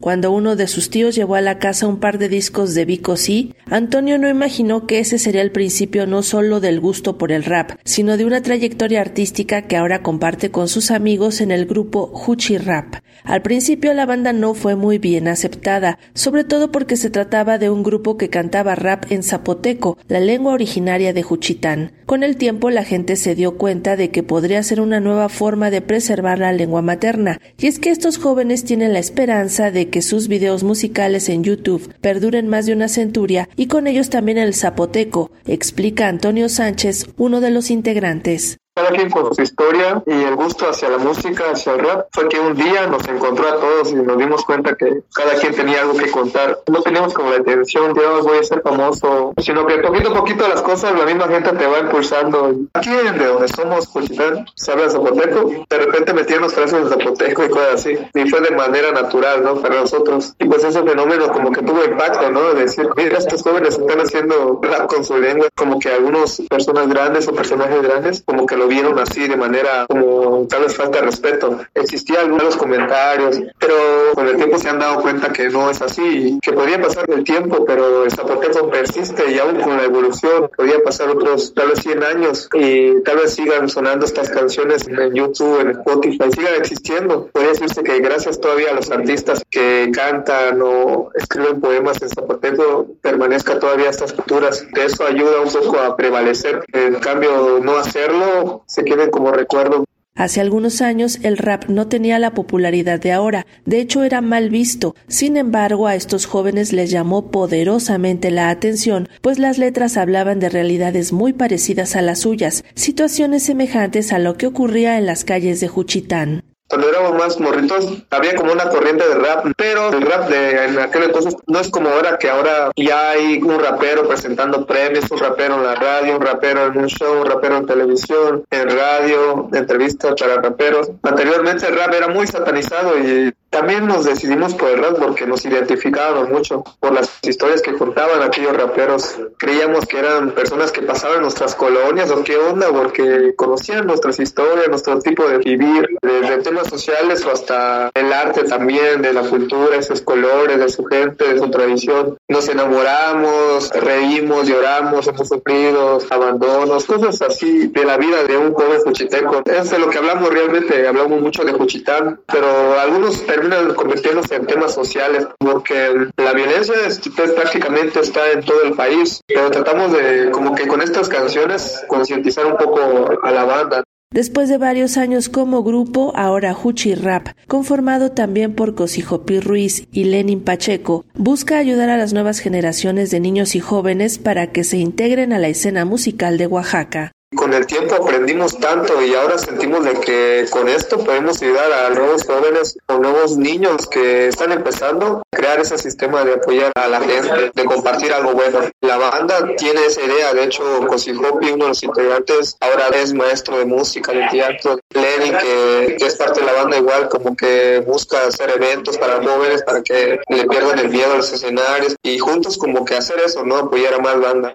Cuando uno de sus tíos llevó a la casa un par de discos de Vico C, Antonio no imaginó que ese sería el principio no solo del gusto por el rap, sino de una trayectoria artística que ahora comparte con sus amigos en el grupo Huchi Rap. Al principio la banda no fue muy bien aceptada, sobre todo porque se trataba de un grupo que cantaba rap en zapoteco, la lengua originaria de Juchitán. Con el tiempo la gente se dio cuenta de que podría ser una nueva forma de preservar la lengua materna, y es que estos jóvenes tienen la esperanza de que sus videos musicales en YouTube perduren más de una centuria y con ellos también el zapoteco, explica Antonio Sánchez, uno de los integrantes cada quien con su historia y el gusto hacia la música, hacia el rap, fue que un día nos encontró a todos y nos dimos cuenta que cada quien tenía algo que contar. No teníamos como la intención de, oh, voy a ser famoso, sino que poquito a poquito las cosas, la misma gente te va impulsando. Aquí de donde somos, Juchitán, ¿sabes zapoteco? De repente metíamos frases de zapoteco y cosas así. Y fue de manera natural, ¿no? Para nosotros. Y pues ese fenómeno como que tuvo impacto, ¿no? De decir, mira, estos jóvenes están haciendo rap con su lengua. Como que algunas personas grandes o personajes grandes, como que lo vieron así de manera como tal vez falta respeto. Existían algunos comentarios, pero con el tiempo se han dado cuenta que no es así, que podría pasar el tiempo, pero el zapoteco persiste y aún con la evolución podría pasar otros tal vez 100 años y tal vez sigan sonando estas canciones en YouTube, en Spotify, sigan existiendo. Podría decirse que gracias todavía a los artistas que cantan o escriben poemas en zapoteco permanezca todavía estas culturas. Eso ayuda un poco a prevalecer. En cambio, no hacerlo se queden como recuerdo. Hace algunos años el rap no tenía la popularidad de ahora, de hecho era mal visto. Sin embargo, a estos jóvenes les llamó poderosamente la atención, pues las letras hablaban de realidades muy parecidas a las suyas, situaciones semejantes a lo que ocurría en las calles de Juchitán cuando éramos más morritos había como una corriente de rap, pero el rap de en aquel entonces no es como ahora que ahora ya hay un rapero presentando premios, un rapero en la radio, un rapero en un show, un rapero en televisión, en radio, entrevistas para raperos. Anteriormente el rap era muy satanizado y también nos decidimos por el rap porque nos identificábamos mucho por las historias que contaban aquellos raperos. Creíamos que eran personas que pasaban nuestras colonias o qué onda, porque conocían nuestras historias, nuestro tipo de vivir, desde temas sociales o hasta el arte también, de la cultura, esos colores, de su gente, de su tradición. Nos enamoramos, reímos, lloramos, hemos sufrido abandonos, cosas así de la vida de un joven juchiteco. Es de lo que hablamos realmente, hablamos mucho de Juchitán, pero algunos terminan convirtiéndose en temas sociales, porque la violencia pues, prácticamente está en todo el país, pero tratamos de, como que con estas canciones, concientizar un poco a la banda. Después de varios años como grupo, ahora Huchi Rap, conformado también por Cosijopi Ruiz y Lenin Pacheco, busca ayudar a las nuevas generaciones de niños y jóvenes para que se integren a la escena musical de Oaxaca. Con el tiempo aprendimos tanto y ahora sentimos de que con esto podemos ayudar a nuevos jóvenes o nuevos niños que están empezando a crear ese sistema de apoyar a la gente, de compartir algo bueno. La banda tiene esa idea, de hecho, Cosijopi, uno de los integrantes, ahora es maestro de música, de teatro. Lenny, que, que es parte de la banda igual, como que busca hacer eventos para jóvenes para que le pierdan el miedo a los escenarios y juntos como que hacer eso, ¿no? Apoyar a más banda.